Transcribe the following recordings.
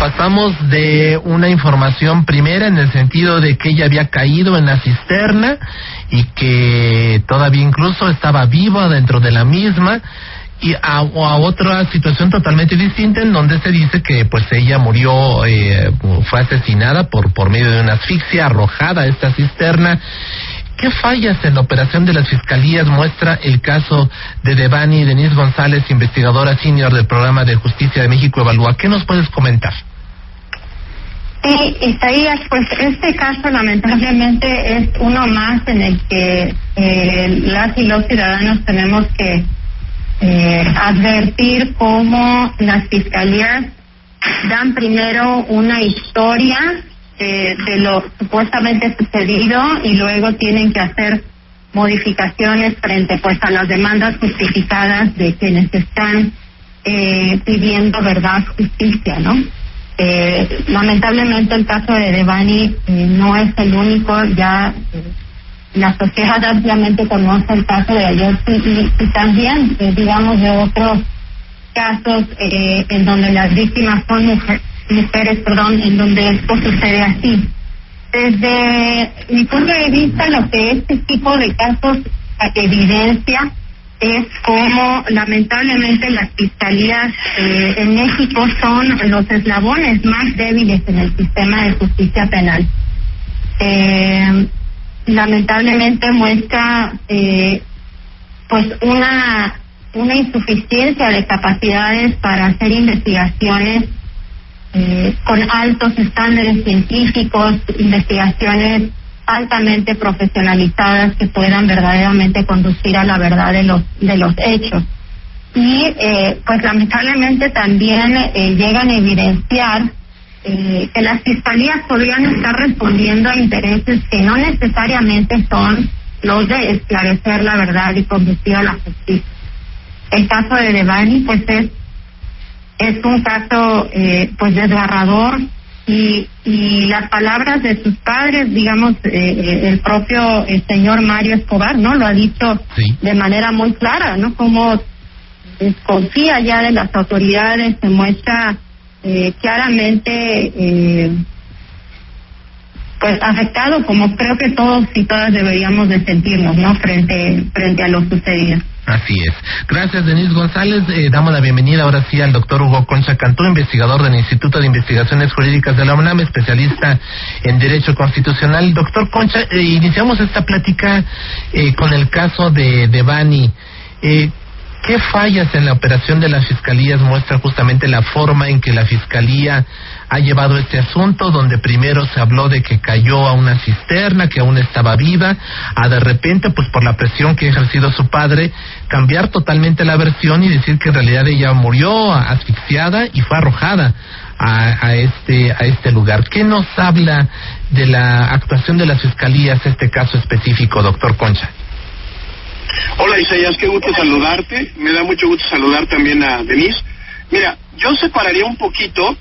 pasamos de una información primera en el sentido de que ella había caído en la cisterna y que todavía incluso estaba viva dentro de la misma y a, otra situación totalmente distinta en donde se dice que pues ella murió eh, fue asesinada por por medio de una asfixia arrojada a esta cisterna ¿Qué fallas en la operación de las fiscalías muestra el caso de Devani Denise González, investigadora senior del programa de justicia de México Evalúa? ¿Qué nos puedes comentar? Sí, Isaías, pues este caso lamentablemente es uno más en el que eh, las y los ciudadanos tenemos que eh, advertir cómo las fiscalías dan primero una historia de lo supuestamente sucedido y luego tienen que hacer modificaciones frente pues a las demandas justificadas de quienes están eh, pidiendo verdad, justicia, ¿no? Eh, lamentablemente el caso de Devani eh, no es el único, ya la sociedad ampliamente conoce el caso de ayer y, también, digamos, de otros casos en donde las víctimas son mujeres mujeres, perdón, en donde esto sucede así. Desde mi punto de vista, lo que este tipo de casos evidencia es como lamentablemente las fiscalías eh, en México son los eslabones más débiles en el sistema de justicia penal. Eh, lamentablemente muestra eh, pues una una insuficiencia de capacidades para hacer investigaciones eh, con altos estándares científicos, investigaciones altamente profesionalizadas que puedan verdaderamente conducir a la verdad de los de los hechos y eh, pues lamentablemente también eh, llegan a evidenciar eh, que las fiscalías podrían estar respondiendo a intereses que no necesariamente son los de esclarecer la verdad y conducir a la justicia. El caso de Devani pues es es un caso eh, pues desgarrador y, y las palabras de sus padres, digamos, eh, eh, el propio el señor Mario Escobar, ¿no? Lo ha dicho de manera muy clara, ¿no? Como desconfía ya de las autoridades, se muestra eh, claramente eh, pues afectado como creo que todos y todas deberíamos de sentirnos, ¿no? Frente, frente a lo sucedido. Así es. Gracias, Denise González. Eh, damos la bienvenida ahora sí al doctor Hugo Concha Cantú, investigador del Instituto de Investigaciones Jurídicas de la UNAM, especialista en Derecho Constitucional. Doctor Concha, eh, iniciamos esta plática eh, con el caso de, de Bani. Eh, ¿Qué fallas en la operación de las fiscalías muestra justamente la forma en que la fiscalía ha llevado este asunto, donde primero se habló de que cayó a una cisterna, que aún estaba viva, a de repente, pues por la presión que ha ejercido su padre, cambiar totalmente la versión y decir que en realidad ella murió asfixiada y fue arrojada a, este a este lugar. ¿Qué nos habla de la actuación de las fiscalías este caso específico, doctor Concha? Hola Isaías, qué gusto saludarte. Me da mucho gusto saludar también a Denise. Mira, yo separaría un poquito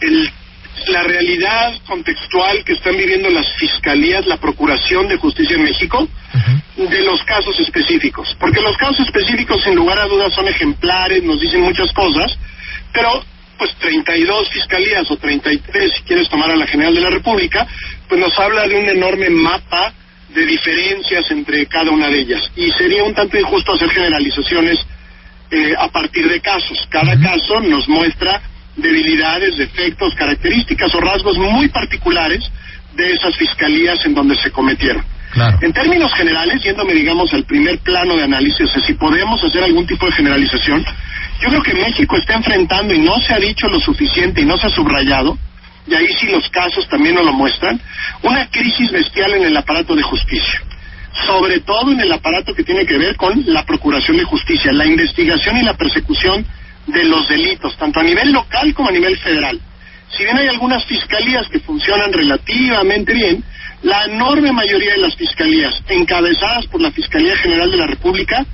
el, la realidad contextual que están viviendo las fiscalías, la Procuración de Justicia en México, de los casos específicos. Porque los casos específicos, sin lugar a dudas, son ejemplares, nos dicen muchas cosas, pero pues 32 fiscalías o 33, si quieres tomar a la General de la República, pues nos habla de un enorme mapa de diferencias entre cada una de ellas. Y sería un tanto injusto hacer generalizaciones eh, a partir de casos. Cada caso nos muestra debilidades, defectos, características o rasgos muy particulares de esas fiscalías en donde se cometieron. En términos generales, yéndome, digamos, al primer plano de análisis, o sea, si podemos hacer algún tipo de generalización, yo creo que México está enfrentando, y no se ha dicho lo suficiente y no se ha subrayado, y ahí sí los casos también nos lo muestran, una crisis bestial en el aparato de justicia. Sobre todo en el aparato que tiene que ver con la procuración de justicia, la investigación y la persecución de los delitos, tanto a nivel local como a nivel federal. Si bien hay algunas fiscalías que funcionan relativamente bien, la enorme mayoría de las fiscalías, encabezadas por la Fiscalía General de la República,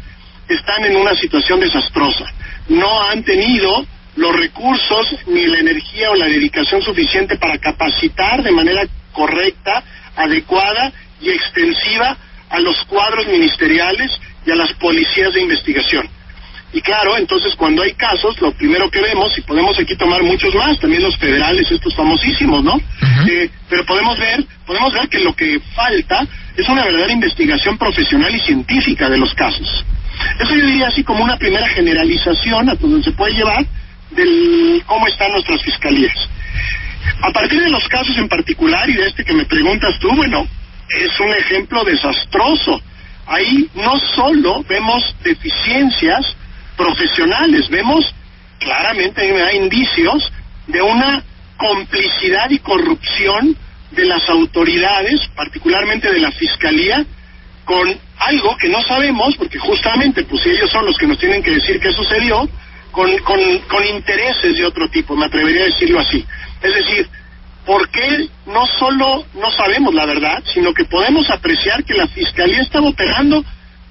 están en una situación desastrosa. No han tenido los recursos ni la energía o la dedicación suficiente para capacitar de manera correcta, adecuada y extensiva a los cuadros ministeriales y a las policías de investigación. Y claro, entonces cuando hay casos, lo primero que vemos, y podemos aquí tomar muchos más, también los federales, estos famosísimos, ¿no? Eh, pero podemos ver, podemos ver que lo que falta es una verdadera investigación profesional y científica de los casos. Eso yo diría así como una primera generalización a donde se puede llevar del cómo están nuestras fiscalías. A partir de los casos en particular y de este que me preguntas tú, bueno, es un ejemplo desastroso. Ahí no solo vemos deficiencias profesionales, vemos claramente hay indicios de una complicidad y corrupción de las autoridades, particularmente de la Fiscalía, con algo que no sabemos, porque justamente pues ellos son los que nos tienen que decir qué sucedió, con, con, intereses de otro tipo, me atrevería a decirlo así. Es decir, ¿por qué no solo no sabemos la verdad, sino que podemos apreciar que la Fiscalía estaba operando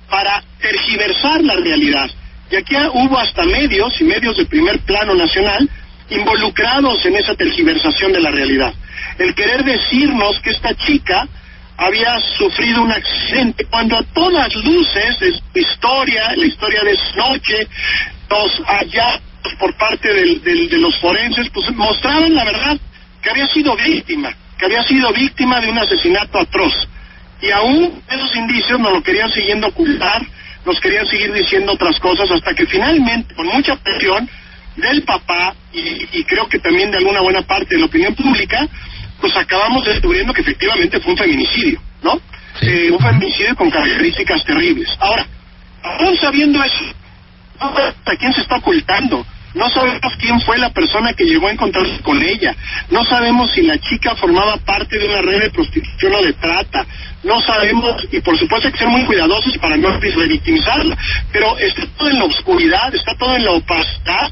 para tergiversar la realidad? Y aquí hubo hasta medios y medios de primer plano nacional involucrados en esa tergiversación de la realidad. El querer decirnos que esta chica había sufrido un accidente cuando a todas luces es historia, la historia de su noche, los allá por parte de los forenses, pues mostraban la verdad, que había sido víctima, que había sido víctima de un asesinato atroz. Y aún esos indicios nos lo querían siguiendo ocultar, nos querían seguir diciendo otras cosas, hasta que finalmente, con mucha presión del papá y, creo que también de alguna buena parte de la opinión pública, pues acabamos descubriendo que efectivamente fue un feminicidio, ¿no? Eh, un feminicidio con características terribles. Ahora, aún sabiendo eso, ¿a quién se está ocultando? No sabemos quién fue la persona que llegó a encontrarse con ella. No sabemos si la chica formaba parte de una red de prostitución o de trata. No sabemos, y por supuesto hay que ser muy cuidadosos para no revictimizarla. Pero está todo en la oscuridad, está todo en la opacidad,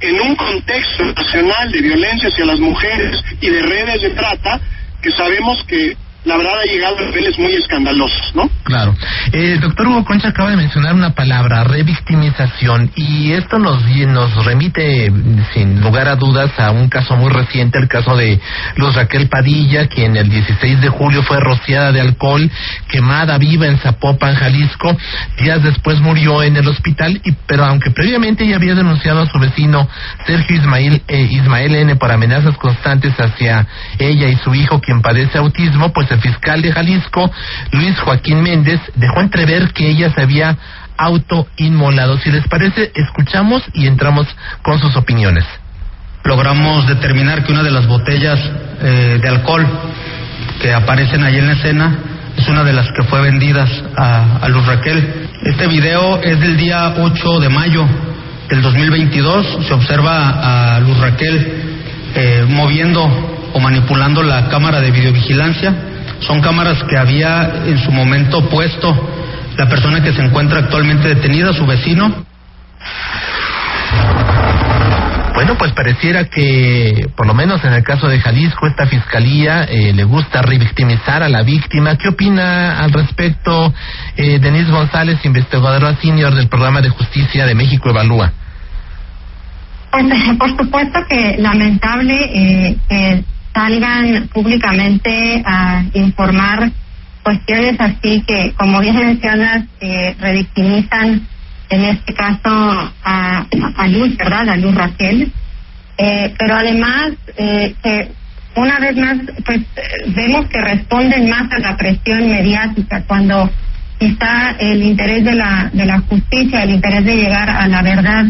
en un contexto nacional de violencia hacia las mujeres y de redes de trata que sabemos que la verdad ha llegado a niveles muy escandalosos, ¿no? Claro. Eh, doctor Hugo Concha acaba de mencionar una palabra, revictimización, y esto nos, nos remite, sin lugar a dudas, a un caso muy reciente, el caso de Luz Raquel Padilla, quien el 16 de julio fue rociada de alcohol, quemada viva en Zapopan, Jalisco, días después murió en el hospital, y, pero aunque previamente ya había denunciado a su vecino Sergio Ismael, eh, Ismael N por amenazas constantes hacia ella y su hijo, quien padece autismo, pues el fiscal de Jalisco, Luis Joaquín Méndez, dejó entrever que ella se había autoinmolado. Si les parece, escuchamos y entramos con sus opiniones. Logramos determinar que una de las botellas eh, de alcohol que aparecen ahí en la escena es una de las que fue vendidas a, Luz Raquel. Este video es del día 8 de mayo del 2022. Se observa a Luz Raquel eh, moviendo o manipulando la cámara de videovigilancia son cámaras que había en su momento puesto la persona que se encuentra actualmente detenida, su vecino. Bueno, pues pareciera que, por lo menos en el caso de Jalisco, esta fiscalía eh, le gusta revictimizar a la víctima. ¿Qué opina al respecto eh, Denise González, investigadora senior del programa de justicia de México Evalúa? Pues, por supuesto que lamentable eh, salgan públicamente a informar cuestiones así que, como bien mencionas, eh, revictimizan en este caso a, a, Luz, ¿verdad? A Luz Raquel. Eh, pero además, eh, que una vez más, pues vemos que responden más a la presión mediática cuando está el interés de la, de la justicia, el interés de llegar a la verdad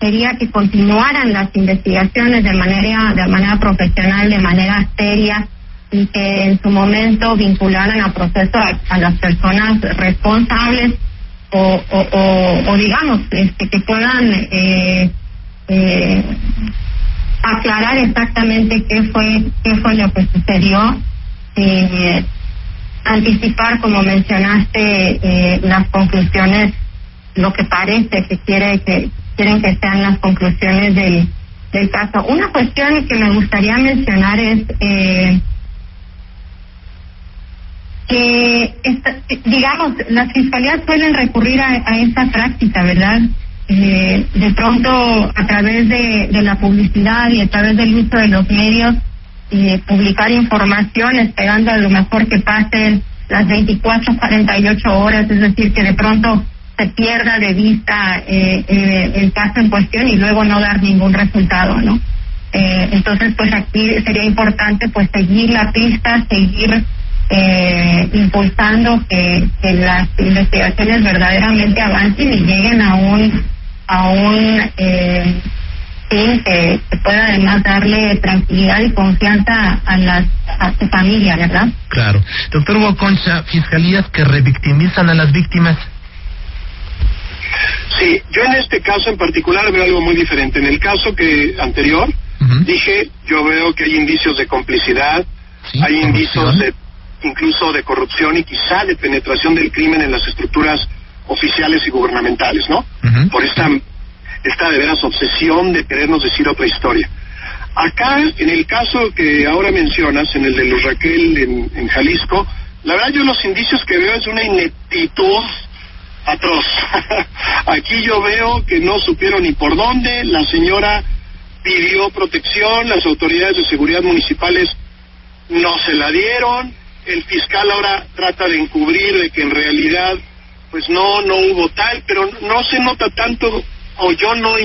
sería que continuaran las investigaciones de manera de manera profesional, de manera seria y que en su momento vincularan a proceso a, las personas responsables o, digamos este, que puedan eh, eh, aclarar exactamente qué fue qué fue lo que sucedió y anticipar como mencionaste eh, las conclusiones lo que parece que quiere que quieren que sean las conclusiones del, del caso. Una cuestión que me gustaría mencionar es eh, que, digamos, las fiscalías suelen recurrir a, a esta práctica, ¿verdad? Eh, de pronto, a través de, de la publicidad y a través del uso de los medios, eh, publicar información esperando a lo mejor que pasen las 24, 48 horas, es decir, que de pronto se pierda de vista eh, eh, el caso en cuestión y luego no dar ningún resultado, ¿no? Eh, entonces, pues aquí sería importante pues seguir la pista, seguir impulsando que, las investigaciones verdaderamente avancen y lleguen a un a un fin que, pueda además darle tranquilidad y confianza a las a su familia, ¿verdad? Claro. Doctor Hugo Concha, fiscalías que revictimizan a las víctimas. Sí, yo en este caso en particular veo algo muy diferente. En el caso que anterior dije, yo veo que hay indicios de complicidad, hay indicios de incluso de corrupción y quizá de penetración del crimen en las estructuras oficiales y gubernamentales, ¿no? Por esta esta de veras obsesión de querernos decir otra historia. Acá, en el caso que ahora mencionas, en el de los Raquel en, en Jalisco, la verdad yo los indicios que veo es una ineptitud atroz. Aquí yo veo que no supieron ni por dónde, la señora pidió protección, las autoridades de seguridad municipales no se la dieron, el fiscal ahora trata de encubrir de que en realidad pues no no hubo tal, pero no se nota tanto o yo no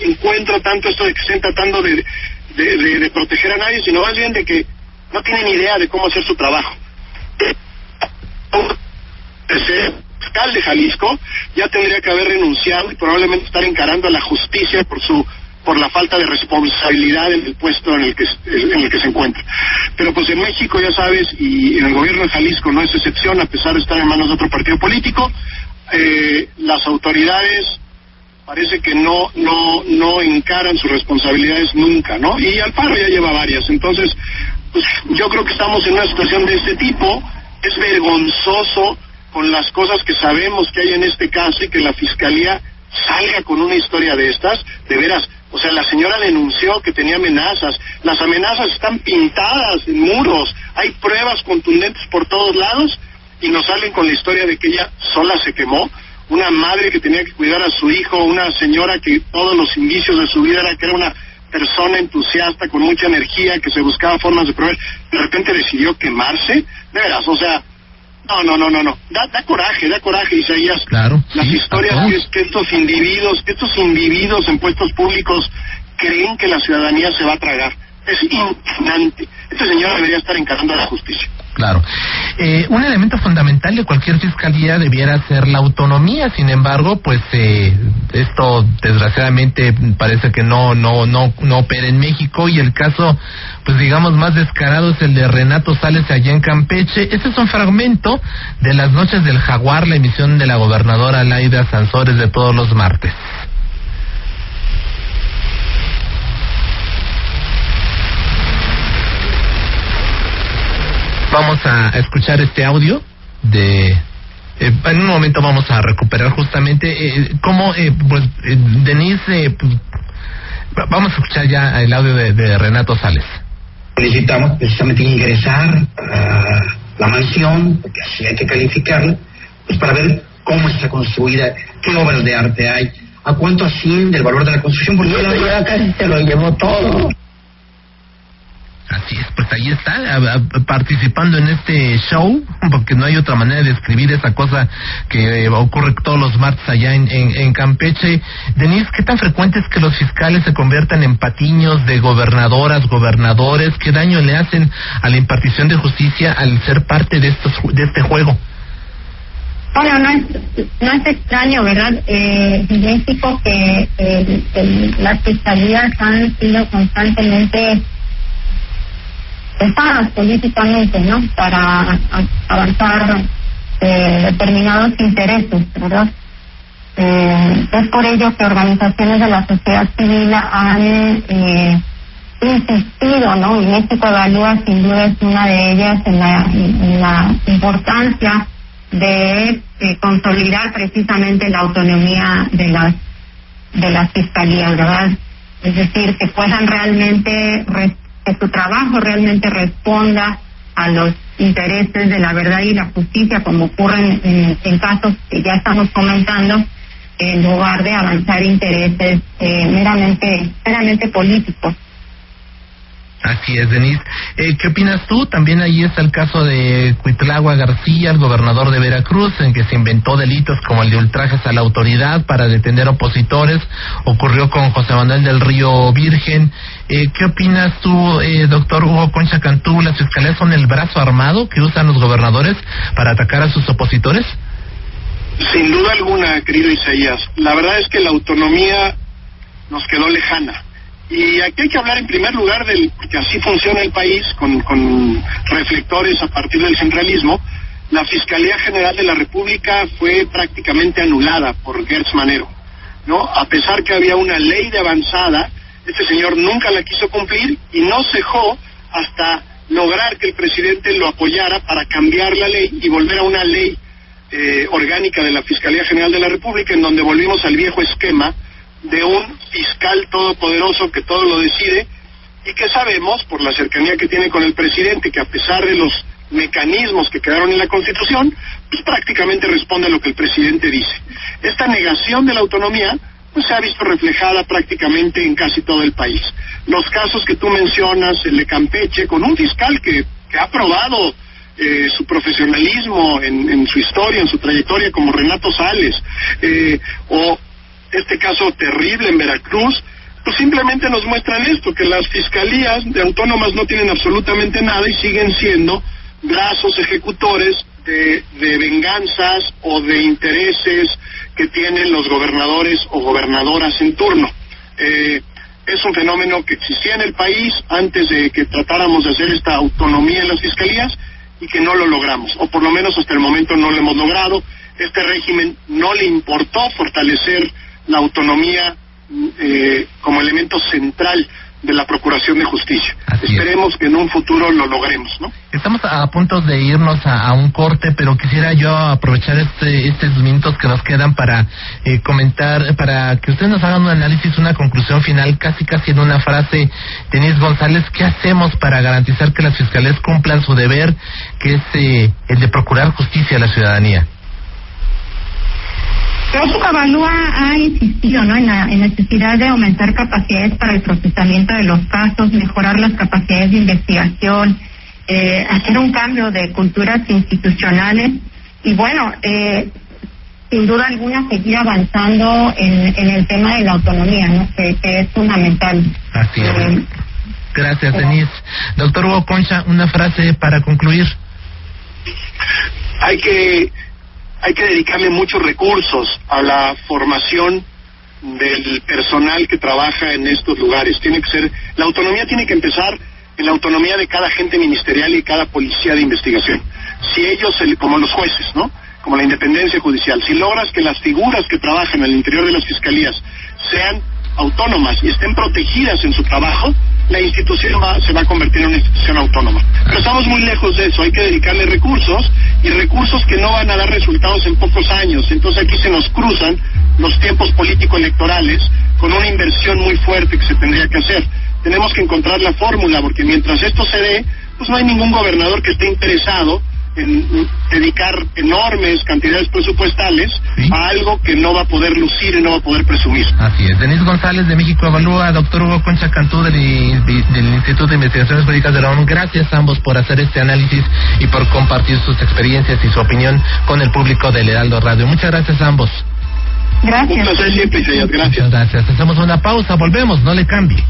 encuentro tanto esto de que estén tratando de, de, proteger a nadie, sino más bien de que no tienen idea de cómo hacer su trabajo. Fiscal de Jalisco ya tendría que haber renunciado y probablemente estar encarando a la justicia por su por la falta de responsabilidad en el puesto en el que en el que se encuentra. Pero pues en México ya sabes y en el gobierno de Jalisco no es excepción a pesar de estar en manos de otro partido político, eh, las autoridades parece que no no no encaran sus responsabilidades nunca, ¿no? Y Alfaro ya lleva varias, entonces pues yo creo que estamos en una situación de este tipo, es vergonzoso con las cosas que sabemos que hay en este caso y que la fiscalía salga con una historia de estas, de veras, o sea, la señora denunció que tenía amenazas, las amenazas están pintadas en muros, hay pruebas contundentes por todos lados y nos salen con la historia de que ella sola se quemó, una madre que tenía que cuidar a su hijo, una señora que todos los indicios de su vida era que era una persona entusiasta, con mucha energía, que se buscaba formas de proveer, de repente decidió quemarse, de veras, o sea, no, no, no, no, no, da, da coraje, da coraje, Isaías. Claro. Las historias que, que estos individuos, que estos individuos en puestos públicos creen que la ciudadanía se va a tragar. Es indignante. Este señor debería estar encarando a la justicia. Claro. Eh, un elemento fundamental de cualquier fiscalía debiera ser la autonomía. Sin embargo, pues eh, esto desgraciadamente parece que no no no no opera en México y el caso, pues digamos más descarado es el de Renato Sales allá en Campeche. Este es un fragmento de las noches del Jaguar, la emisión de la gobernadora Laida Sansores de todos los martes. Vamos a escuchar este audio de eh, en un momento vamos a recuperar justamente eh, cómo eh, pues eh, Denise pues, vamos a escuchar ya el audio de, Renato Sales. Necesitamos precisamente ingresar a la mansión porque así hay que calificarla pues para ver cómo está construida qué obras de arte hay a cuánto asciende el valor de la construcción porque la casi se lo llevó todo Así es, pues ahí está, participando en este show, porque no hay otra manera de describir esa cosa que eh, ocurre todos los martes allá en, en, Campeche. Denise, ¿qué tan frecuente es que los fiscales se conviertan en patiños de gobernadoras, gobernadores? ¿Qué daño le hacen a la impartición de justicia al ser parte de, estos, de este juego? Bueno, no es, no es extraño, ¿verdad? Eh, en México que eh, las fiscalías han sido constantemente pensadas políticamente, ¿no? Para avanzar eh, determinados intereses, ¿verdad? Eh, es por ello que organizaciones de la sociedad civil han eh, insistido, ¿no? Y México Evalúa sin duda es una de ellas en la, en la importancia de eh, consolidar precisamente la autonomía de las de las fiscalías, ¿verdad? Es decir, que puedan realmente que su trabajo realmente responda a los intereses de la verdad y la justicia, como ocurren en, casos que ya estamos comentando, en lugar de avanzar intereses eh, meramente, meramente políticos. Así es, Denise. Eh, ¿Qué opinas tú? También ahí está el caso de Cuitlagua García, el gobernador de Veracruz, en que se inventó delitos como el de ultrajes a la autoridad para detener opositores. Ocurrió con José Manuel del Río Virgen. Eh, ¿Qué opinas tú, eh, doctor Hugo Concha Cantú? ¿Las fiscalías son el brazo armado que usan los gobernadores para atacar a sus opositores? Sin duda alguna, querido Isaías. La verdad es que la autonomía nos quedó lejana y aquí hay que hablar en primer lugar del que así funciona el país, con, reflectores a partir del centralismo. La Fiscalía General de la República fue prácticamente anulada por Gertz Manero. ¿no? A pesar que había una ley de avanzada, este señor nunca la quiso cumplir y no cejó hasta lograr que el presidente lo apoyara para cambiar la ley y volver a una ley eh, orgánica de la Fiscalía General de la República en donde volvimos al viejo esquema de un fiscal todopoderoso que todo lo decide y que sabemos, por la cercanía que tiene con el presidente, que a pesar de los mecanismos que quedaron en la Constitución, pues prácticamente responde a lo que el presidente dice. Esta negación de la autonomía pues se ha visto reflejada prácticamente en casi todo el país. Los casos que tú mencionas, el de Campeche, con un fiscal que, que ha probado eh, su profesionalismo en, en, su historia, en su trayectoria, como Renato Sales, eh, o este caso terrible en Veracruz, pues simplemente nos muestran esto, que las fiscalías de autónomas no tienen absolutamente nada y siguen siendo brazos ejecutores de, venganzas o de intereses que tienen los gobernadores o gobernadoras en turno. Eh, es un fenómeno que existía en el país antes de que tratáramos de hacer esta autonomía en las fiscalías y que no lo logramos, o por lo menos hasta el momento no lo hemos logrado. Este régimen no le importó fortalecer la autonomía eh, como elemento central de la Procuración de Justicia. Esperemos que en un futuro lo logremos, ¿no? Estamos a punto de irnos a, un corte, pero quisiera yo aprovechar este, estos minutos que nos quedan para eh, comentar, para que ustedes nos hagan un análisis, una conclusión final, casi casi en una frase. Denise González, ¿qué hacemos para garantizar que las fiscalías cumplan su deber, que es eh, el de procurar justicia a la ciudadanía? México Evalúa ha insistido ¿no? en la necesidad de aumentar capacidades para el procesamiento de los casos, mejorar las capacidades de investigación, eh, hacer un cambio de culturas institucionales y bueno, eh, sin duda alguna seguir avanzando en, en, el tema de la autonomía, ¿no? que, es fundamental. Así es. Eh, Gracias, Denise. Doctor Hugo Concha, una frase para concluir. Hay que hay que dedicarle muchos recursos a la formación del personal que trabaja en estos lugares. Tiene que ser, la autonomía tiene que empezar en la autonomía de cada agente ministerial y cada policía de investigación. Si ellos, como los jueces, ¿no? Como la independencia judicial, si logras que las figuras que trabajan al interior de las fiscalías sean autónomas y estén protegidas en su trabajo, la institución se va a convertir en una institución autónoma. Pero estamos muy lejos de eso, hay que dedicarle recursos y recursos que no van a dar resultados en pocos años. Entonces aquí se nos cruzan los tiempos político-electorales con una inversión muy fuerte que se tendría que hacer. Tenemos que encontrar la fórmula porque mientras esto se dé, pues no hay ningún gobernador que esté interesado en dedicar enormes cantidades presupuestales a algo que no va a poder lucir y no va a poder presumir. Así es. Denise González de México Evalúa, doctor Hugo Concha Cantú del, Instituto de Investigaciones Jurídicas de la ONU. Gracias a ambos por hacer este análisis y por compartir sus experiencias y su opinión con el público del Heraldo Radio. Muchas gracias a ambos. Gracias. Un siempre, Gracias. Muchas gracias. Hacemos una pausa, volvemos, no le cambie.